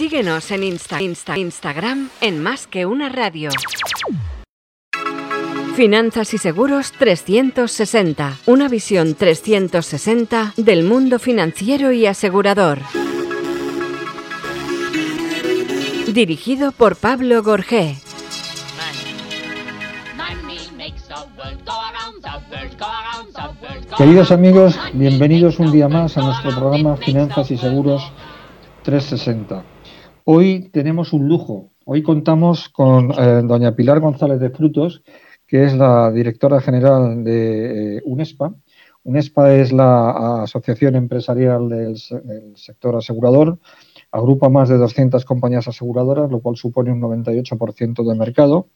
Síguenos en Insta, Insta, Instagram en Más que una radio. Finanzas y Seguros 360. Una visión 360 del mundo financiero y asegurador. Dirigido por Pablo Gorgé. Queridos amigos, bienvenidos un día más a nuestro programa Finanzas y Seguros 360. Hoy tenemos un lujo. Hoy contamos con eh, doña Pilar González de Frutos, que es la directora general de eh, UNESPA. UNESPA es la asociación empresarial del, sector asegurador, agrupa más de 200 compañías aseguradoras, lo cual supone un 98% del mercado.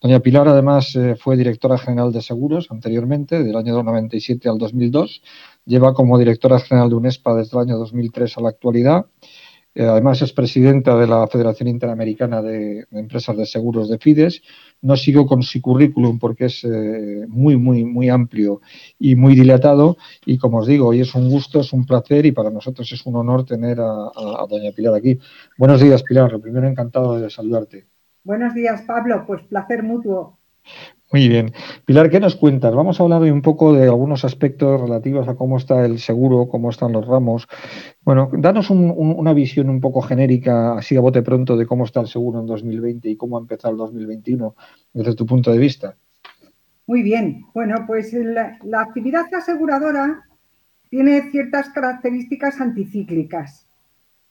Doña Pilar, además, eh, fue directora general de seguros anteriormente, del año 97 al 2002. Lleva como directora general de UNESPA desde el año 2003 a la actualidad además es presidenta de la Federación Interamericana de, Empresas de Seguros de FIDES. No sigo con su currículum porque es eh, muy, muy, muy amplio y muy dilatado. Y como os digo, hoy es un gusto, es un placer y para nosotros es un honor tener a, doña Pilar aquí. Buenos días, Pilar. Lo primero, encantado de saludarte. Buenos días, Pablo. Pues placer mutuo. Muy bien. Pilar, ¿qué nos cuentas? Vamos a hablar hoy un poco de algunos aspectos relativos a cómo está el seguro, cómo están los ramos. Bueno, danos una visión un poco genérica, así a bote pronto, de cómo está el seguro en 2020 y cómo ha empezado el 2021 desde tu punto de vista. Muy bien. Bueno, pues la, la actividad aseguradora tiene ciertas características anticíclicas.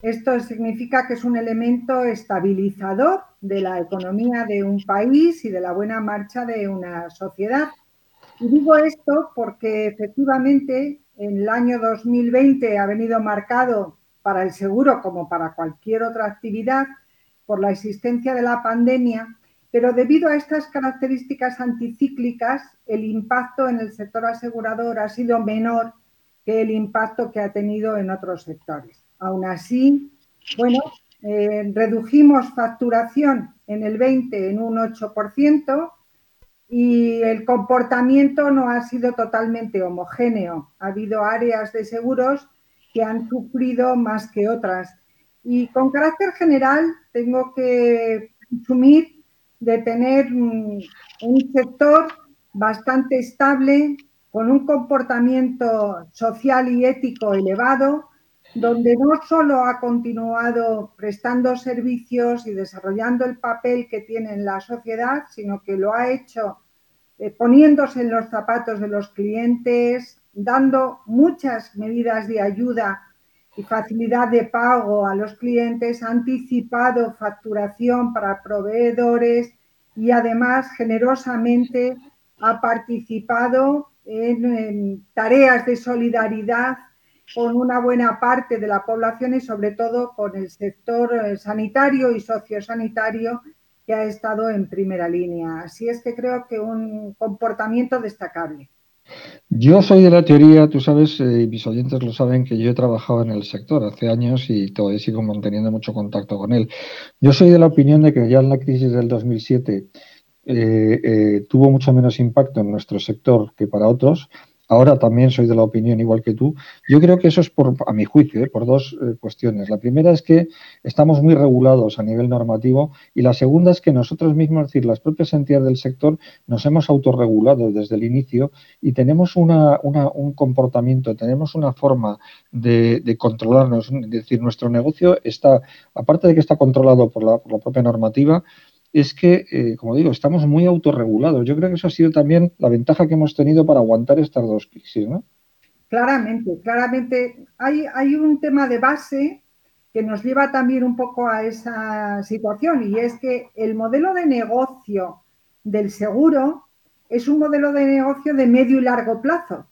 Esto significa que es un elemento estabilizador de la economía de un país y de la buena marcha de una sociedad. Y digo esto porque efectivamente en el año 2020 ha venido marcado para el seguro como para cualquier otra actividad por la existencia de la pandemia, pero debido a estas características anticíclicas, el impacto en el sector asegurador ha sido menor que el impacto que ha tenido en otros sectores. Aún así, bueno, eh, redujimos facturación en el 20 en un 8% y el comportamiento no ha sido totalmente homogéneo. Ha habido áreas de seguros que han sufrido más que otras. Y con carácter general tengo que asumir de tener un sector bastante estable, con un comportamiento social y ético elevado, donde no solo ha continuado prestando servicios y desarrollando el papel que tiene en la sociedad, sino que lo ha hecho eh, poniéndose en los zapatos de los clientes, dando muchas medidas de ayuda y facilidad de pago a los clientes, ha anticipado facturación para proveedores y además generosamente ha participado en tareas de solidaridad con una buena parte de la población y sobre todo con el sector eh, sanitario y sociosanitario que ha estado en primera línea. Así es que creo que un comportamiento destacable. Yo soy de la teoría, tú sabes, eh, y mis oyentes lo saben, que yo he trabajado en el sector hace años y todavía sigo manteniendo mucho contacto con él. Yo soy de la opinión de que ya en la crisis del 2007 eh, tuvo mucho menos impacto en nuestro sector que para otros, Ahora también soy de la opinión igual que tú. Yo creo que eso es por, a mi juicio, ¿eh? por dos eh, cuestiones. La primera es que estamos muy regulados a nivel normativo y la segunda es que nosotros mismos, es decir, las propias entidades del sector, nos hemos autorregulado desde el inicio y tenemos una, un comportamiento, tenemos una forma de, controlarnos. Es decir, nuestro negocio está, aparte de que está controlado por la, por la propia normativa, es que, eh, como digo, estamos muy autorregulados. Yo creo que eso ha sido también la ventaja que hemos tenido para aguantar estas dos crisis, ¿no? Claramente, claramente. Hay, hay un tema de base que nos lleva también un poco a esa situación y es que el modelo de negocio del seguro es un modelo de negocio de medio y largo plazo.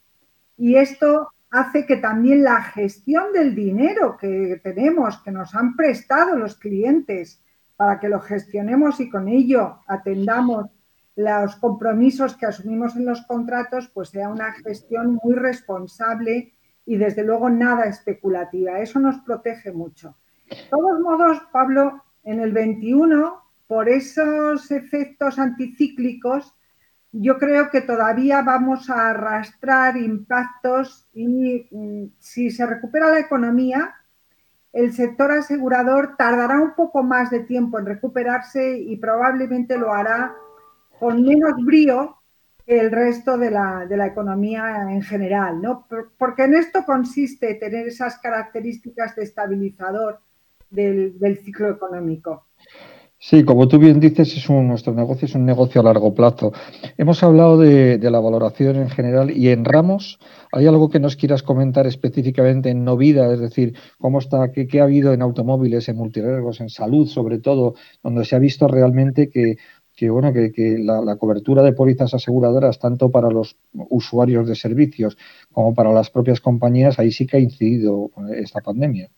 Y esto hace que también la gestión del dinero que tenemos, que nos han prestado los clientes, para que lo gestionemos y con ello atendamos los compromisos que asumimos en los contratos, pues sea una gestión muy responsable y desde luego nada especulativa. Eso nos protege mucho. De todos modos, Pablo, en el 21, por esos efectos anticíclicos, yo creo que todavía vamos a arrastrar impactos y mm, si se recupera la economía, el sector asegurador tardará un poco más de tiempo en recuperarse y probablemente lo hará con menos brío que el resto de la, economía en general, ¿no? Porque en esto consiste tener esas características de estabilizador del, del ciclo económico. Sí, como tú bien dices, es un, nuestro negocio es un negocio a largo plazo. Hemos hablado de, la valoración en general y en ramos. ¿Hay algo que nos quieras comentar específicamente en Novida? Es decir, cómo está, qué, ha habido en automóviles, en multiriesgos, en salud, sobre todo, donde se ha visto realmente que, bueno, que, la, la, cobertura de pólizas aseguradoras, tanto para los usuarios de servicios como para las propias compañías, ahí sí que ha incidido esta pandemia.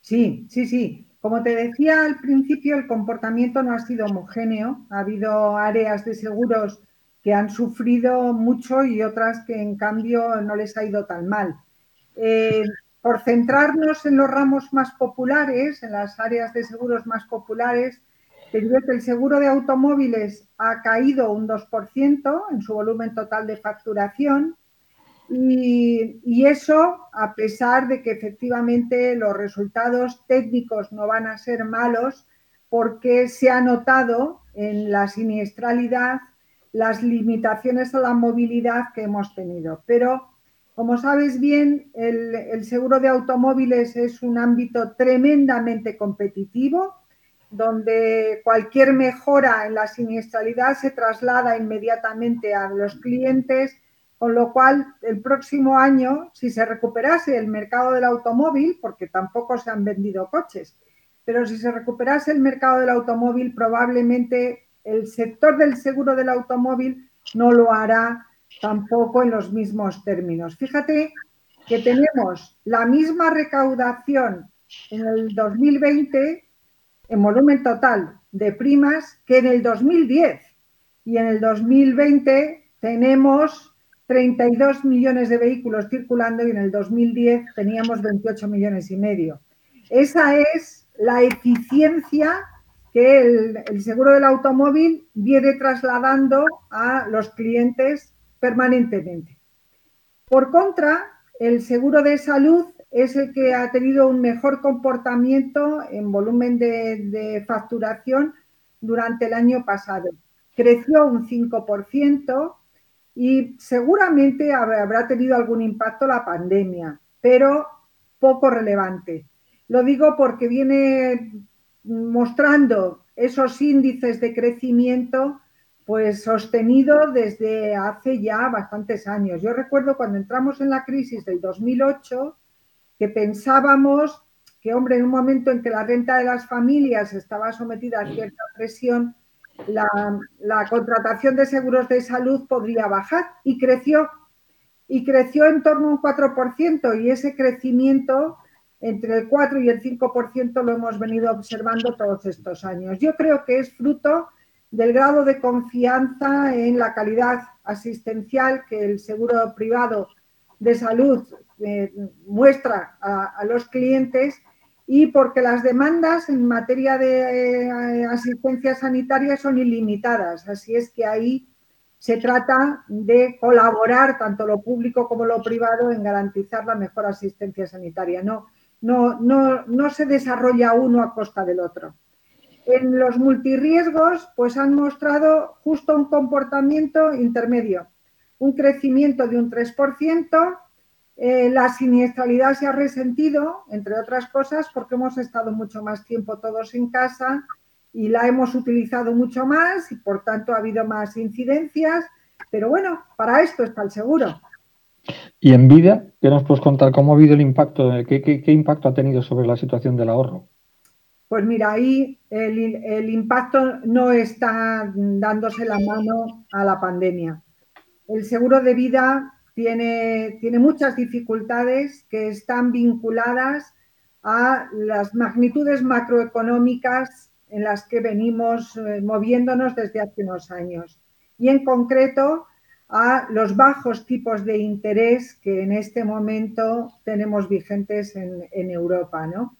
Sí, sí, sí. Como te decía al principio, el comportamiento no ha sido homogéneo. Ha habido áreas de seguros que han sufrido mucho y otras que en cambio no les ha ido tan mal. Eh, por centrarnos en los ramos más populares, en las áreas de seguros más populares, te que el seguro de automóviles ha caído un 2% en su volumen total de facturación, y, eso, a pesar de que efectivamente los resultados técnicos no van a ser malos, porque se ha notado en la siniestralidad las limitaciones a la movilidad que hemos tenido. Pero, como sabes bien, el, el seguro de automóviles es un ámbito tremendamente competitivo, donde cualquier mejora en la siniestralidad se traslada inmediatamente a los clientes con lo cual, el próximo año, si se recuperase el mercado del automóvil, porque tampoco se han vendido coches, pero si se recuperase el mercado del automóvil, probablemente el sector del seguro del automóvil no lo hará tampoco en los mismos términos. Fíjate que tenemos la misma recaudación en el 2020 en volumen total de primas que en el 2010. Y en el 2020 tenemos 32 millones de vehículos circulando y en el 2010 teníamos 28 millones y medio. Esa es la eficiencia que el, seguro del automóvil viene trasladando a los clientes permanentemente. Por contra, el seguro de salud es el que ha tenido un mejor comportamiento en volumen de, de facturación durante el año pasado. Creció un 5%, y seguramente habrá tenido algún impacto la pandemia, pero poco relevante. Lo digo porque viene mostrando esos índices de crecimiento pues sostenido desde hace ya bastantes años. Yo recuerdo cuando entramos en la crisis del 2008 que pensábamos que, hombre, en un momento en que la renta de las familias estaba sometida a cierta presión, la, contratación de seguros de salud podría bajar y creció. Y creció en torno a un 4% y ese crecimiento entre el 4 y el 5% lo hemos venido observando todos estos años. Yo creo que es fruto del grado de confianza en la calidad asistencial que el seguro privado de salud eh, muestra a, los clientes y porque las demandas en materia de eh, asistencia sanitaria son ilimitadas. Así es que ahí se trata de colaborar tanto lo público como lo privado en garantizar la mejor asistencia sanitaria. No, no, no, no se desarrolla uno a costa del otro. En los multirriesgos, pues han mostrado justo un comportamiento intermedio, un crecimiento de un 3%, eh, la siniestralidad se ha resentido, entre otras cosas, porque hemos estado mucho más tiempo todos en casa y la hemos utilizado mucho más y por tanto ha habido más incidencias. Pero bueno, para esto está el seguro. ¿Y en vida? ¿Qué nos puedes contar? ¿Cómo ha habido el impacto? ¿Qué, qué, impacto ha tenido sobre la situación del ahorro? Pues mira, ahí el, el impacto no está dándose la mano a la pandemia. El seguro de vida tiene, muchas dificultades que están vinculadas a las magnitudes macroeconómicas en las que venimos eh, moviéndonos desde hace unos años y en concreto a los bajos tipos de interés que en este momento tenemos vigentes en, en Europa, ¿no?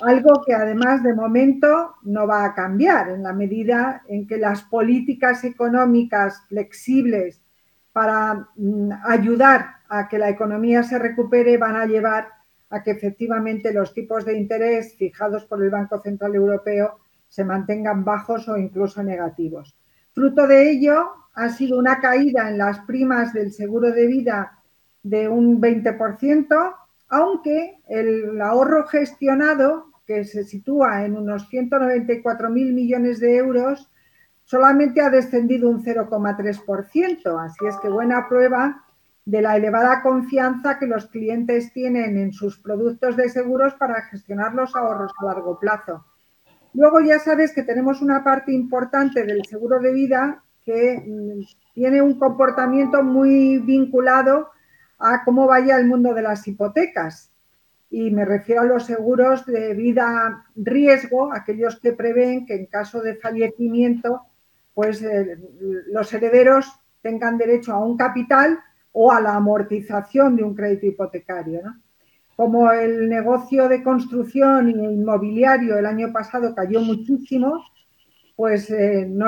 Algo que además de momento no va a cambiar en la medida en que las políticas económicas flexibles para mm, ayudar a que la economía se recupere van a llevar a que efectivamente los tipos de interés fijados por el Banco Central Europeo se mantengan bajos o incluso negativos. Fruto de ello ha sido una caída en las primas del seguro de vida de un 20%, aunque el ahorro gestionado, que se sitúa en unos 194.000 millones de euros, solamente ha descendido un 0,3%. Así es que buena prueba de la elevada confianza que los clientes tienen en sus productos de seguros para gestionar los ahorros a largo plazo. Luego ya sabes que tenemos una parte importante del seguro de vida que mm, tiene un comportamiento muy vinculado a cómo vaya el mundo de las hipotecas. Y me refiero a los seguros de vida riesgo, aquellos que prevén que en caso de fallecimiento, pues eh, los herederos tengan derecho a un capital o a la amortización de un crédito hipotecario. Como el negocio de construcción inmobiliario el año pasado cayó muchísimo, pues eh, no,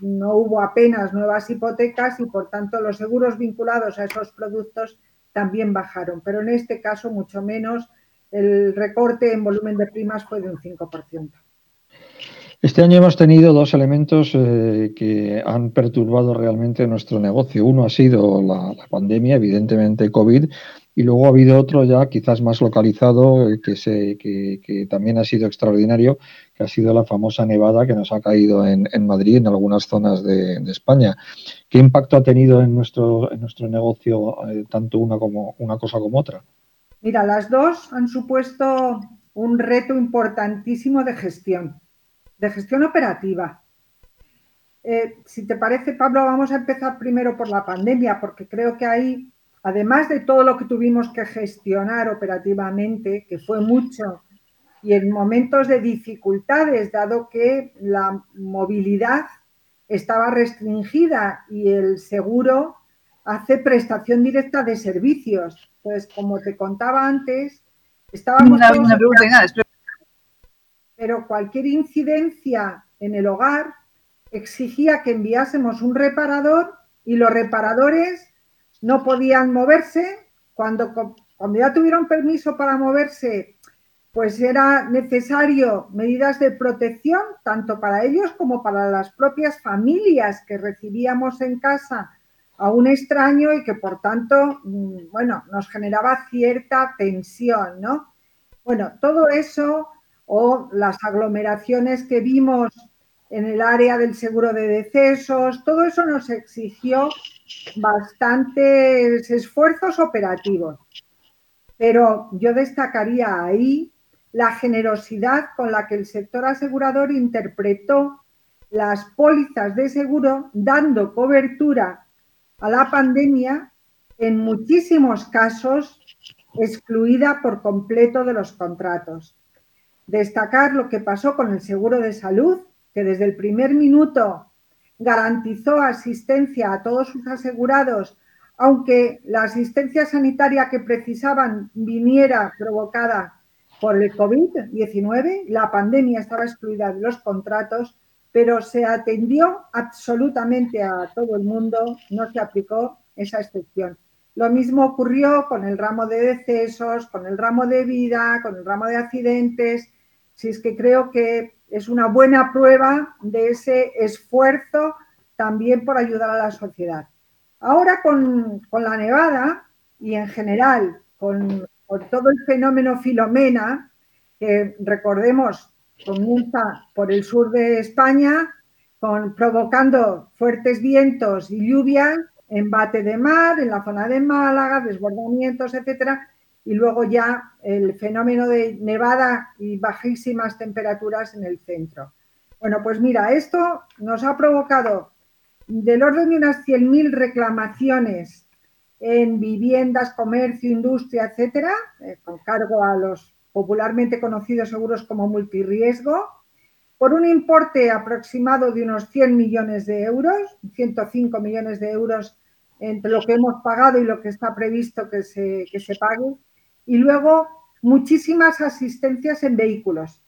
no hubo apenas nuevas hipotecas y por tanto los seguros vinculados a esos productos también bajaron, pero en este caso mucho menos, el recorte en volumen de primas fue de un 5%. Este año hemos tenido dos elementos eh, que han perturbado realmente nuestro negocio. Uno ha sido la, pandemia, evidentemente COVID, y luego ha habido otro ya quizás más localizado eh, que, se, que, también ha sido extraordinario, que ha sido la famosa nevada que nos ha caído en, Madrid, en algunas zonas de, España. ¿Qué impacto ha tenido en nuestro, en nuestro negocio eh, tanto una, como, una cosa como otra? Mira, las dos han supuesto un reto importantísimo de gestión de gestión operativa. Eh, si te parece, Pablo, vamos a empezar primero por la pandemia, porque creo que ahí, además de todo lo que tuvimos que gestionar operativamente, que fue mucho, y en momentos de dificultades, dado que la movilidad estaba restringida y el seguro hace prestación directa de servicios. Pues como te contaba antes, estábamos... Una, una pregunta, pero cualquier incidencia en el hogar exigía que enviásemos un reparador y los reparadores no podían moverse. Cuando, cuando ya tuvieron permiso para moverse, pues era necesario medidas de protección tanto para ellos como para las propias familias que recibíamos en casa a un extraño y que por tanto, mm, bueno, nos generaba cierta tensión, ¿no? Bueno, todo eso o las aglomeraciones que vimos en el área del seguro de decesos, todo eso nos exigió bastantes esfuerzos operativos. Pero yo destacaría ahí la generosidad con la que el sector asegurador interpretó las pólizas de seguro dando cobertura a la pandemia, en muchísimos casos excluida por completo de los contratos destacar lo que pasó con el seguro de salud, que desde el primer minuto garantizó asistencia a todos sus asegurados, aunque la asistencia sanitaria que precisaban viniera provocada por el COVID-19, la pandemia estaba excluida de los contratos, pero se atendió absolutamente a todo el mundo, no se aplicó esa excepción. Lo mismo ocurrió con el ramo de decesos, con el ramo de vida, con el ramo de accidentes, si es que creo que es una buena prueba de ese esfuerzo también por ayudar a la sociedad. Ahora con, la nevada y en general con, todo el fenómeno Filomena, que recordemos comienza por el sur de España, con, provocando fuertes vientos y lluvias, embate de mar en la zona de Málaga, desbordamientos, etcétera, y luego ya el fenómeno de nevada y bajísimas temperaturas en el centro. Bueno, pues mira, esto nos ha provocado del orden de unas 100.000 reclamaciones en viviendas, comercio, industria, etcétera, eh, con cargo a los popularmente conocidos seguros como multirriesgo, por un importe aproximado de unos 100 millones de euros, 105 millones de euros entre lo que hemos pagado y lo que está previsto que se, que se pague y luego muchísimas asistencias en vehículos.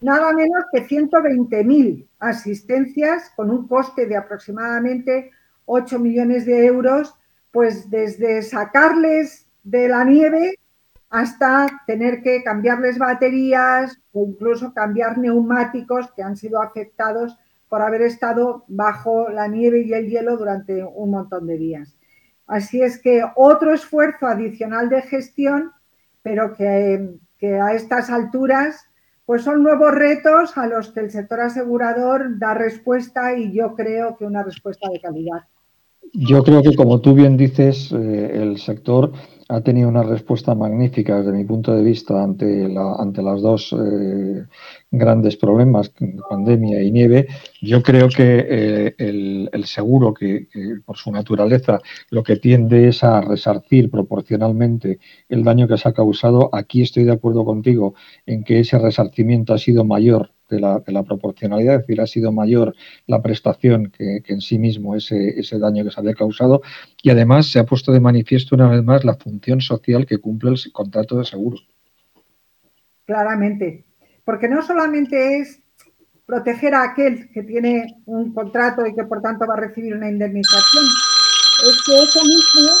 Nada menos que 120.000 asistencias con un coste de aproximadamente 8 millones de euros, pues desde sacarles de la nieve hasta tener que cambiarles baterías o incluso cambiar neumáticos que han sido afectados por haber estado bajo la nieve y el hielo durante un montón de días. Así es que otro esfuerzo adicional de gestión, pero que, a estas alturas pues son nuevos retos a los que el sector asegurador da respuesta y yo creo que una respuesta de calidad. Yo creo que, como tú bien dices, eh, el sector ha tenido una respuesta magnífica desde mi punto de vista ante, la, ante las dos eh, grandes problemas, pandemia y nieve. Yo creo que eh, el, seguro, que, por su naturaleza lo que tiende es a resarcir proporcionalmente el daño que se ha causado, aquí estoy de acuerdo contigo en que ese resarcimiento ha sido mayor de la, proporcionalidad, es decir, ha sido mayor la prestación que, en sí mismo ese, ese, daño que se había causado y además se ha puesto de manifiesto una vez más la función social que cumple el contrato de seguro. Claramente, porque no solamente es proteger a aquel que tiene un contrato y que por tanto va a recibir una indemnización, es que eso mismo,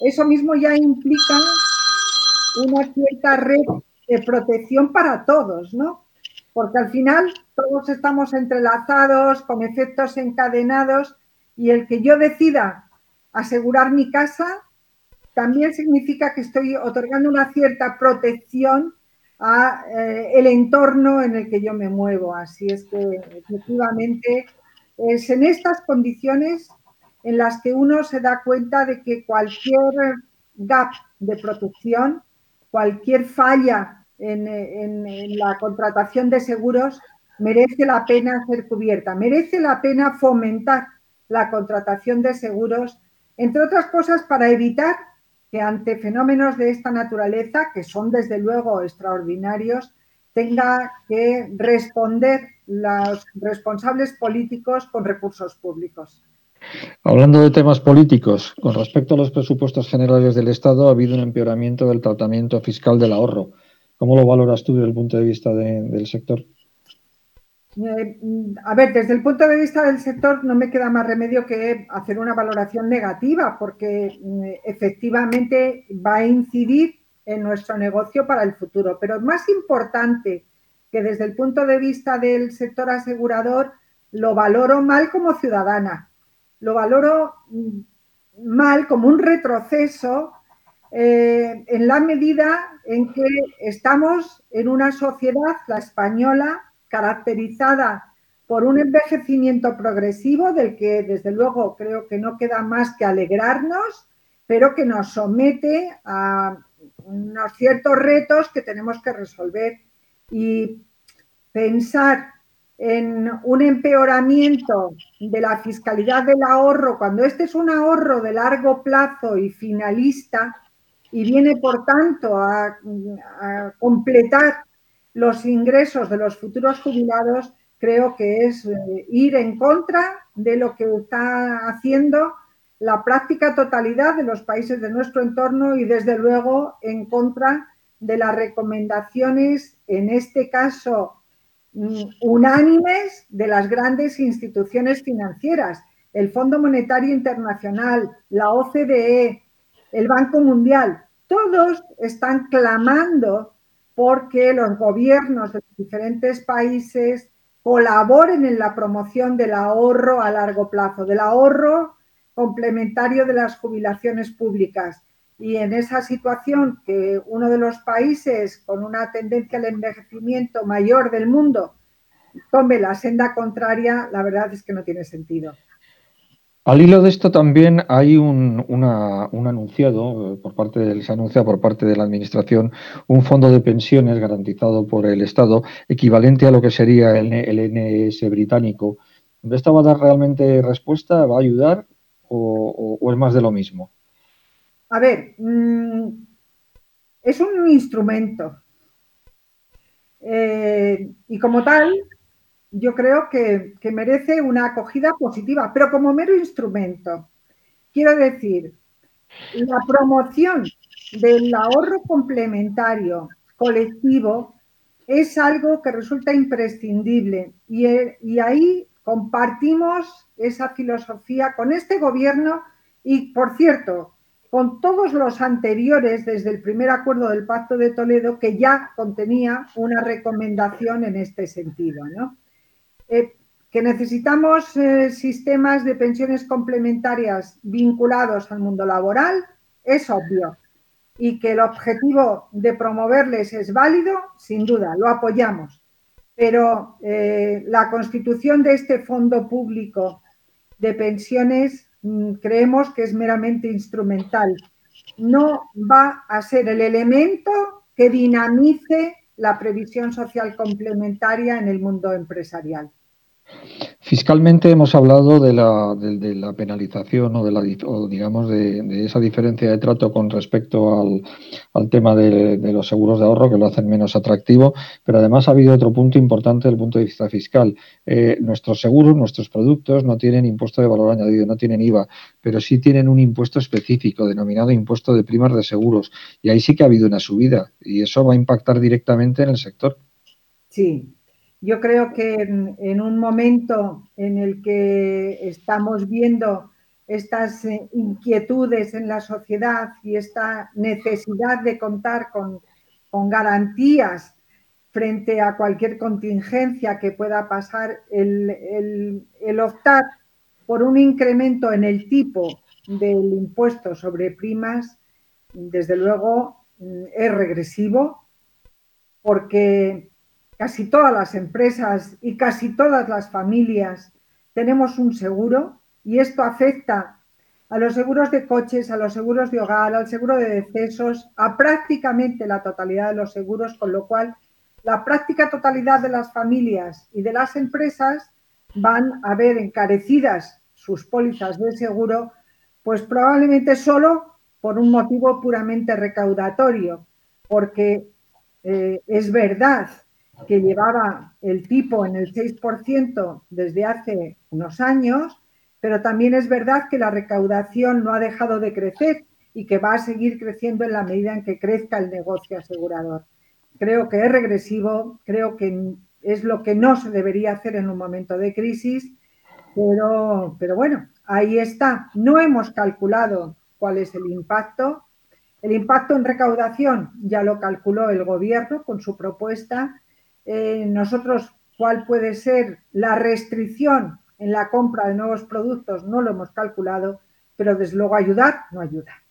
eso mismo ya implica una cierta red de protección para todos, ¿no? Porque al final todos estamos entrelazados con efectos encadenados y el que yo decida asegurar mi casa también significa que estoy otorgando una cierta protección a eh, el entorno en el que yo me muevo. Así es que efectivamente es en estas condiciones en las que uno se da cuenta de que cualquier gap de protección cualquier falla en, la contratación de seguros merece la pena ser cubierta, merece la pena fomentar la contratación de seguros, entre otras cosas para evitar que ante fenómenos de esta naturaleza, que son desde luego extraordinarios, tenga que responder los responsables políticos con recursos públicos. Hablando de temas políticos, con respecto a los presupuestos generales del Estado, ha habido un empeoramiento del tratamiento fiscal del ahorro. ¿Cómo lo valoras tú desde el punto de vista del sector? Eh, a ver, desde el punto de vista del sector no me queda más remedio que hacer una valoración negativa porque mm, efectivamente va a incidir en nuestro negocio para el futuro. Pero más importante que desde el punto de vista del sector asegurador, lo valoro mal como ciudadana lo valoro mm, mal como un retroceso eh, en la medida en que estamos en una sociedad, la española, caracterizada por un envejecimiento progresivo del que desde luego creo que no queda más que alegrarnos, pero que nos somete a unos ciertos retos que tenemos que resolver. Y pensar en un empeoramiento de la fiscalidad del ahorro, cuando este es un ahorro de largo plazo y finalista y viene, por tanto, a, completar los ingresos de los futuros jubilados, creo que es eh, ir en contra de lo que está haciendo la práctica totalidad de los países de nuestro entorno y, desde luego, en contra de las recomendaciones, en este caso, unánimes de las grandes instituciones financieras, el Fondo Monetario Internacional, la OCDE, el Banco Mundial, todos están clamando porque los gobiernos de los diferentes países colaboren en la promoción del ahorro a largo plazo, del ahorro complementario de las jubilaciones públicas. Y en esa situación que uno de los países con una tendencia al envejecimiento mayor del mundo tome la senda contraria, la verdad es que no tiene sentido. Al hilo de esto también hay un, anunciado, eh, por parte del, se anuncia por parte de la Administración un fondo de pensiones garantizado por el Estado, equivalente a lo que sería el, NS británico. ¿Esto va a dar realmente respuesta? ¿Va a ayudar? ¿O, es más de lo mismo? A ver, mm, es un instrumento. Eh, y como tal, yo creo que, merece una acogida positiva, pero como mero instrumento. Quiero decir, la promoción del ahorro complementario colectivo es algo que resulta imprescindible y, y, ahí compartimos esa filosofía con este gobierno y, por cierto, con todos los anteriores desde el primer acuerdo del Pacto de Toledo que ya contenía una recomendación en este sentido. Eh, que necesitamos eh, sistemas de pensiones complementarias vinculados al mundo laboral es obvio y que el objetivo de promoverles es válido, sin duda, lo apoyamos. Pero eh, la constitución de este fondo público de pensiones Mm, creemos que es meramente instrumental. No va a ser el elemento que dinamice la previsión social complementaria en el mundo empresarial. Fiscalmente hemos hablado de la, de, la penalización o, de la, digamos de, esa diferencia de trato con respecto al, tema de, los seguros de ahorro que lo hacen menos atractivo, pero además ha habido otro punto importante desde el punto de vista fiscal. Eh, nuestros seguros, nuestros productos no tienen impuesto de valor añadido, no tienen IVA, pero sí tienen un impuesto específico denominado impuesto de primas de seguros y ahí sí que ha habido una subida y eso va a impactar directamente en el sector. Sí, yo creo que en, un momento en el que estamos viendo estas eh, inquietudes en la sociedad y esta necesidad de contar con, garantías frente a cualquier contingencia que pueda pasar, el, optar por un incremento en el tipo del impuesto sobre primas, desde luego mm, es regresivo, porque casi todas las empresas y casi todas las familias tenemos un seguro y esto afecta a los seguros de coches, a los seguros de hogar, al seguro de decesos, a prácticamente la totalidad de los seguros, con lo cual la práctica totalidad de las familias y de las empresas van a ver encarecidas sus pólizas de seguro, pues probablemente solo por un motivo puramente recaudatorio, porque eh, es verdad que llevaba el tipo en el 6% desde hace unos años, pero también es verdad que la recaudación no ha dejado de crecer y que va a seguir creciendo en la medida en que crezca el negocio asegurador. Creo que es regresivo, creo que es lo que no se debería hacer en un momento de crisis, pero, pero bueno, ahí está. No hemos calculado cuál es el impacto. El impacto en recaudación ya lo calculó el gobierno con su propuesta eh, nosotros cuál puede ser la restricción en la compra de nuevos productos, no lo hemos calculado, pero desde luego ayudar no ayuda.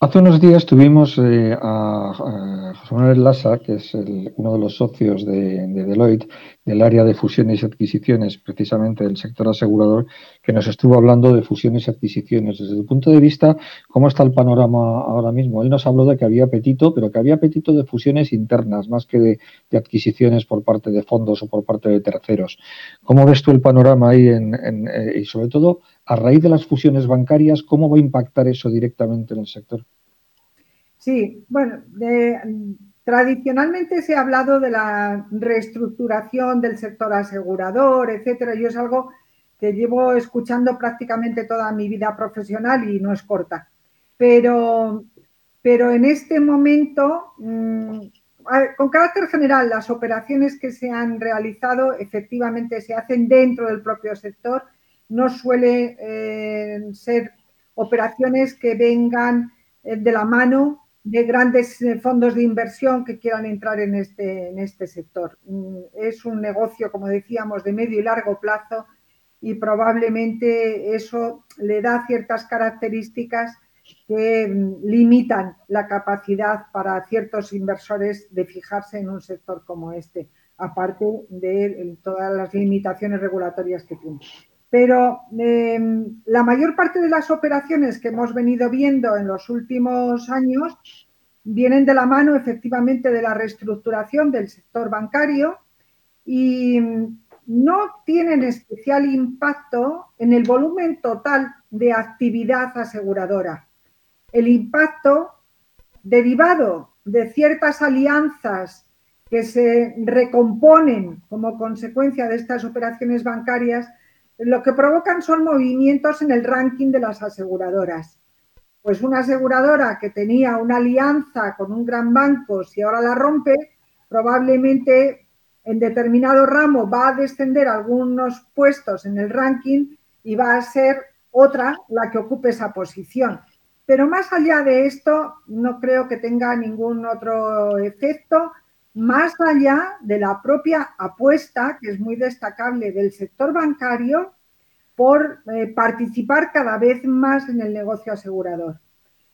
Hace unos días tuvimos eh, a, José Manuel Lassa, que es uno de los socios de, Deloitte del área de fusiones y adquisiciones, precisamente del sector asegurador, que nos estuvo hablando de fusiones y adquisiciones. Desde el punto de vista, ¿cómo está el panorama ahora mismo? Él nos habló de que había apetito, pero que había apetito de fusiones internas, más que de, adquisiciones por parte de fondos o por parte de terceros. ¿Cómo ves tú el panorama ahí eh, y sobre todo a raíz de las fusiones bancarias, ¿cómo va a impactar eso directamente en el sector? Sí, bueno, tradicionalmente se ha hablado de la reestructuración del sector asegurador, etcétera. Yo es algo que llevo escuchando prácticamente toda mi vida profesional y no es corta. Pero, pero en este momento, mm, con carácter general, las operaciones que se han realizado efectivamente se hacen dentro del propio sector no suele eh, ser operaciones que vengan eh, de la mano de grandes eh, fondos de inversión que quieran entrar en este, en este sector. Mm, es un negocio, como decíamos, de medio y largo plazo y probablemente eso le da ciertas características que mm, limitan la capacidad para ciertos inversores de fijarse en un sector como este, aparte de todas las limitaciones regulatorias que tiene. Pero em, la mayor parte de las operaciones que hemos venido viendo en los últimos años vienen de la mano efectivamente de la reestructuración del sector bancario y no tienen especial impacto en el volumen total de actividad aseguradora. El impacto derivado de ciertas alianzas que se recomponen como consecuencia de estas operaciones bancarias lo que provocan son movimientos en el ranking de las aseguradoras. Pues una aseguradora que tenía una alianza con un gran banco, si ahora la rompe, probablemente en determinado ramo va a descender algunos puestos en el ranking y va a ser otra la que ocupe esa posición. Pero más allá de esto, no creo que tenga ningún otro efecto, más allá de la propia apuesta, que es muy destacable del sector bancario, por eh, participar cada vez más en el negocio asegurador.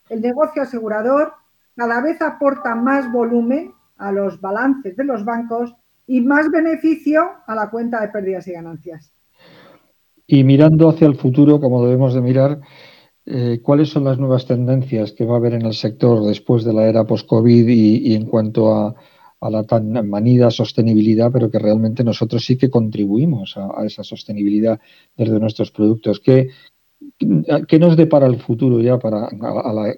El negocio asegurador cada vez aporta más volumen a los balances de los bancos y más beneficio a la cuenta de pérdidas y ganancias. Y mirando hacia el futuro, como debemos de mirar, eh, ¿cuáles son las nuevas tendencias que va a haber en el sector después de la era post-COVID y, en cuanto a, la tan manida sostenibilidad, pero que realmente nosotros sí que contribuimos a, esa sostenibilidad desde nuestros productos? ¿Qué, ¿Qué, nos depara el futuro ya para,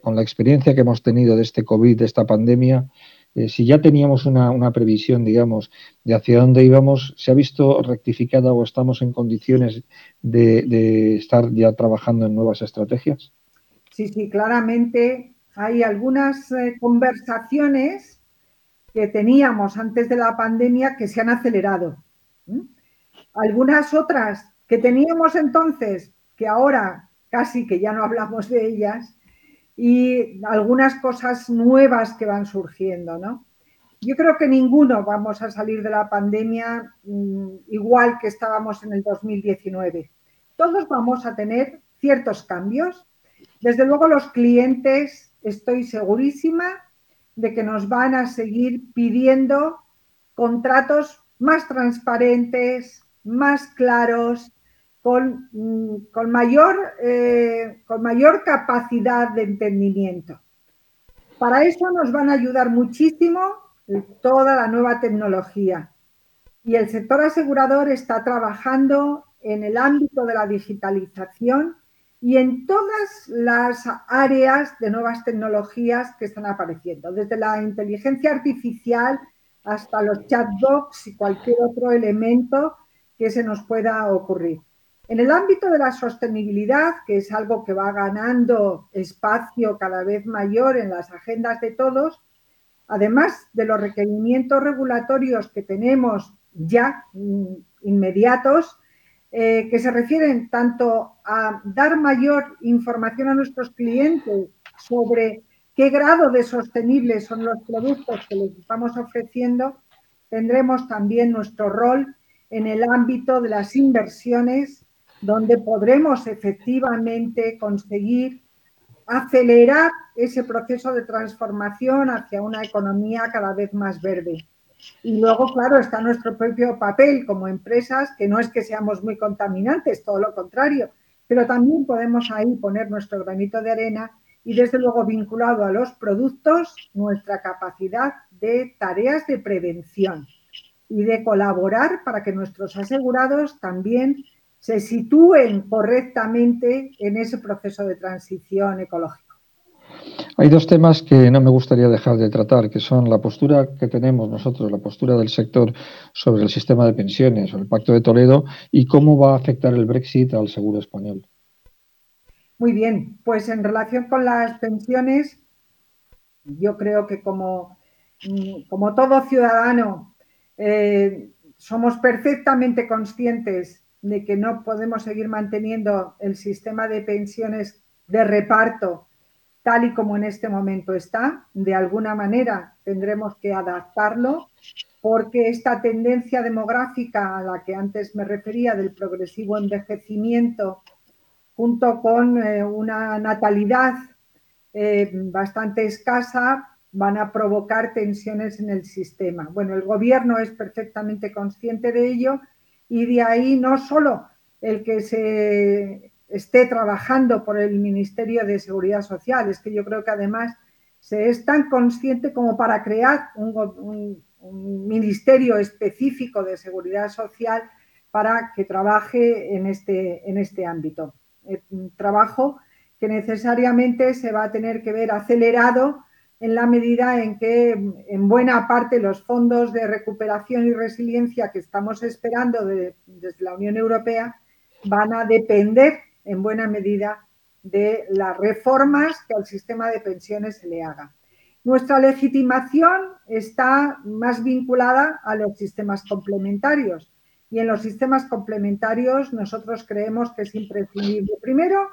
con la experiencia que hemos tenido de este COVID, de esta pandemia? Eh, si ya teníamos una, previsión, digamos, de hacia dónde íbamos, ¿se ha visto rectificada o estamos en condiciones de, estar ya trabajando en nuevas estrategias? Sí, sí, claramente hay algunas eh, conversaciones que teníamos antes de la pandemia que se han acelerado. Algunas otras que teníamos entonces, que ahora casi que ya no hablamos de ellas, y algunas cosas nuevas que van surgiendo, ¿no? Yo creo que ninguno vamos a salir de la pandemia mm, igual que estábamos en el 2019. Todos vamos a tener ciertos cambios. Desde luego los clientes, estoy segurísima de que nos van a seguir pidiendo contratos más transparentes, más claros, Mm, con, mayor, eh, con mayor capacidad de entendimiento. Para eso nos van a ayudar muchísimo toda la nueva tecnología. Y el sector asegurador está trabajando en el ámbito de la digitalización y en todas las áreas de nuevas tecnologías que están apareciendo, desde la inteligencia artificial hasta los chatbots y cualquier otro elemento que se nos pueda ocurrir. En el ámbito de la sostenibilidad, que es algo que va ganando espacio cada vez mayor en las agendas de todos, además de los requerimientos regulatorios que tenemos ya mm, inmediatos, eh, que se refieren tanto a dar mayor información a nuestros clientes sobre qué grado de sostenibles son los productos que les estamos ofreciendo, tendremos también nuestro rol en el ámbito de las inversiones donde podremos efectivamente conseguir acelerar ese proceso de transformación hacia una economía cada vez más verde. Y luego, claro, está nuestro propio papel como empresas, que no es que seamos muy contaminantes, todo lo contrario, pero también podemos ahí poner nuestro granito de arena y desde luego vinculado a los productos, nuestra capacidad de tareas de prevención y de colaborar para que nuestros asegurados también se sitúen correctamente en ese proceso de transición ecológico. Hay dos temas que no me gustaría dejar de tratar, que son la postura que tenemos nosotros, la postura del sector sobre el sistema de pensiones o el Pacto de Toledo y cómo va a afectar el Brexit al seguro español. Muy bien, pues en relación con las pensiones, yo creo que como, como todo ciudadano eh, somos perfectamente conscientes de que no podemos seguir manteniendo el sistema de pensiones de reparto tal y como en este momento está. De alguna manera tendremos que adaptarlo porque esta tendencia demográfica a la que antes me refería del progresivo envejecimiento, junto con eh, una natalidad eh, bastante escasa, van a provocar tensiones en el sistema. Bueno, el gobierno es perfectamente consciente de ello y de ahí no solo el que se esté trabajando por el Ministerio de Seguridad Social, es que yo creo que además se es tan consciente como para crear un, ministerio específico de seguridad social para que trabaje en este, en este ámbito. Trabajo que necesariamente se va a tener que ver acelerado en la medida en que en buena parte los fondos de recuperación y resiliencia que estamos esperando desde la Unión Europea van a depender en buena medida de las reformas que al sistema de pensiones se le haga. Nuestra legitimación está más vinculada a los sistemas complementarios y en los sistemas complementarios nosotros creemos que es imprescindible, primero,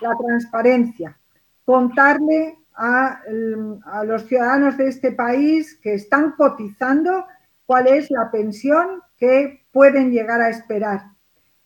la transparencia, contarle a, los ciudadanos de este país que están cotizando cuál es la pensión que pueden llegar a esperar.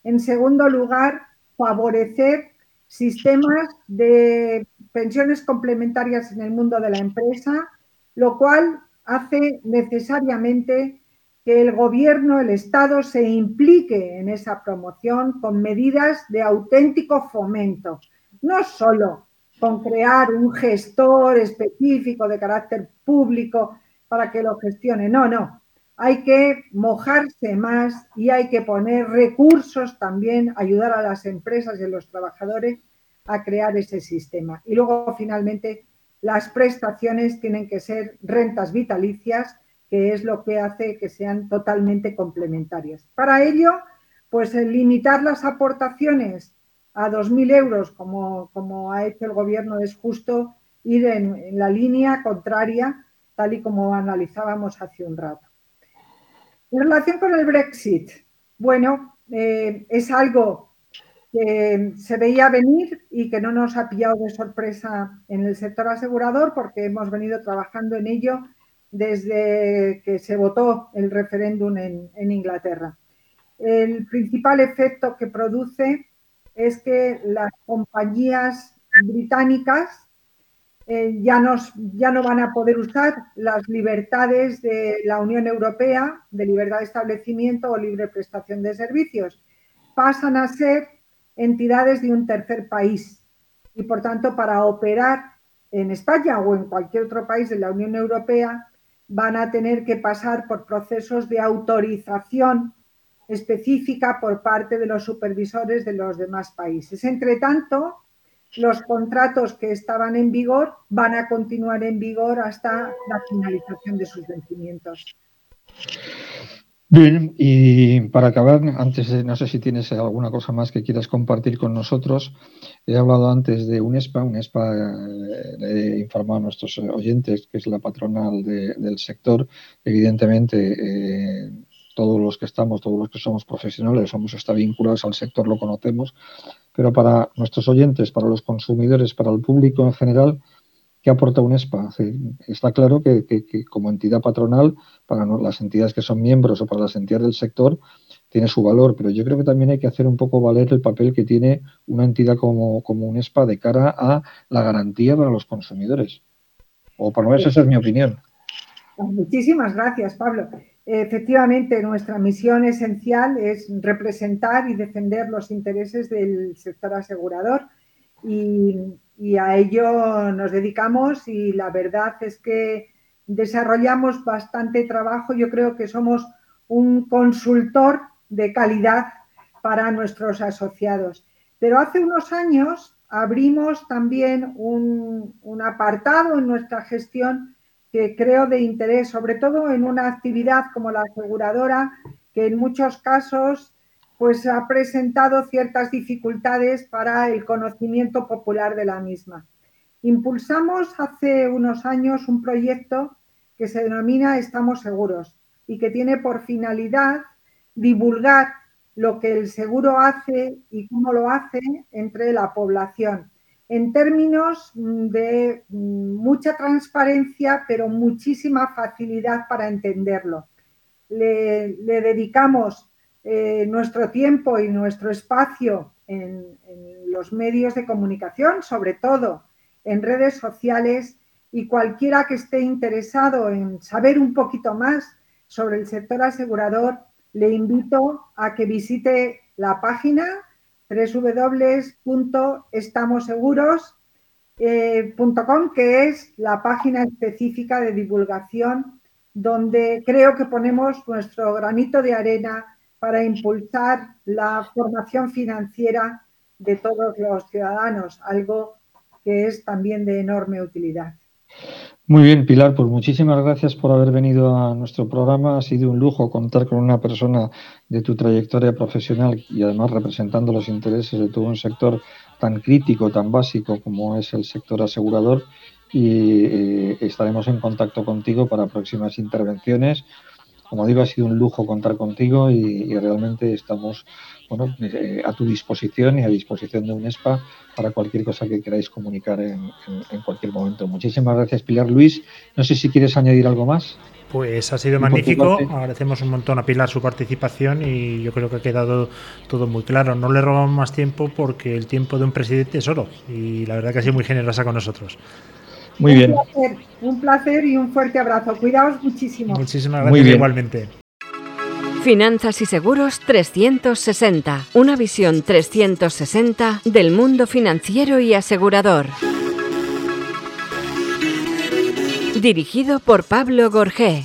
En segundo lugar, favorecer sistemas de pensiones complementarias en el mundo de la empresa, lo cual hace necesariamente que el gobierno, el Estado, se implique en esa promoción con medidas de auténtico fomento, no solo con crear un gestor específico de carácter público para que lo gestione, no, no. Hay que mojarse más y hay que poner recursos también, ayudar a las empresas y a los trabajadores a crear ese sistema. Y luego, finalmente, las prestaciones tienen que ser rentas vitalicias, que es lo que hace que sean totalmente complementarias. Para ello, pues limitar las aportaciones a 2.000 euros, como, como, ha hecho el Gobierno, es justo ir en, la línea contraria, tal y como analizábamos hace un rato. En relación con el Brexit, bueno, eh, es algo que se veía venir y que no nos ha pillado de sorpresa en el sector asegurador porque hemos venido trabajando en ello desde que se votó el referéndum en Inglaterra. El principal efecto que produce es que las compañías británicas eh, ya, ya no van a poder usar las libertades de la Unión Europea de libertad de establecimiento o libre prestación de servicios. Pasan a ser entidades de un tercer país y, por tanto, para operar en España o en cualquier otro país de la Unión Europea van a tener que pasar por procesos de autorización específica por parte de los supervisores de los demás países. Entre tanto, los contratos que estaban en vigor van a continuar en vigor hasta la finalización de sus vencimientos. Bien, y para acabar, antes de, no sé si tienes alguna cosa más que quieras compartir con nosotros, he hablado antes de UNESPA, UNESPA eh, le he informado a nuestros oyentes que es la patronal del sector, evidentemente eh, todos los que estamos, todos los que somos profesionales, somos está vinculados al sector, lo conocemos, pero para nuestros oyentes, para los consumidores, para el público en general, ¿qué aporta UNESPA? Está claro que, como entidad patronal, para las entidades que son miembros o para las entidades del sector, tiene su valor, pero yo creo que también hay que hacer un poco valer el papel que tiene una entidad como, como UNESPA de cara a la garantía para los consumidores. O por lo menos esa es mi opinión. Muchísimas gracias, Pablo. Efectivamente, nuestra misión esencial es representar y defender los intereses del sector asegurador y, a ello nos dedicamos y la verdad es que desarrollamos bastante trabajo. Yo creo que somos un consultor de calidad para nuestros asociados. Pero hace unos años abrimos también un, apartado en nuestra gestión que creo de interés, sobre todo en una actividad como la aseguradora, que en muchos casos pues ha presentado ciertas dificultades para el conocimiento popular de la misma. Impulsamos hace unos años un proyecto que se denomina Estamos Seguros y que tiene por finalidad divulgar lo que el seguro hace y cómo lo hace entre la población en términos de mucha transparencia, pero muchísima facilidad para entenderlo. Le, dedicamos eh, nuestro tiempo y nuestro espacio en, los medios de comunicación, sobre todo en redes sociales, y cualquiera que esté interesado en saber un poquito más sobre el sector asegurador, le invito a que visite la página www.estamoseguros.com, que es la página específica de divulgación donde creo que ponemos nuestro granito de arena para impulsar la formación financiera de todos los ciudadanos, algo que es también de enorme utilidad. Muy bien, Pilar, pues muchísimas gracias por haber venido a nuestro programa. Ha sido un lujo contar con una persona de tu trayectoria profesional y además representando los intereses de todo un sector tan crítico, tan básico como es el sector asegurador. Y eh, estaremos en contacto contigo para próximas intervenciones como digo, ha sido un lujo contar contigo y, realmente estamos bueno, eh, a tu disposición y a disposición de UNESPA para cualquier cosa que queráis comunicar en, cualquier momento. Muchísimas gracias, Pilar Luis. No sé si quieres añadir algo más. Pues ha sido magnífico. Agradecemos un montón a Pilar su participación y yo creo que ha quedado todo muy claro. No le robamos más tiempo porque el tiempo de un presidente es oro y la verdad que ha sido muy generosa con nosotros. Muy bien. Un placer, y un fuerte abrazo. Cuidaos muchísimo. Muchísimas gracias igualmente. Finanzas y Seguros 360. Una visión 360 del mundo financiero y asegurador. Dirigido por Pablo Gorgé.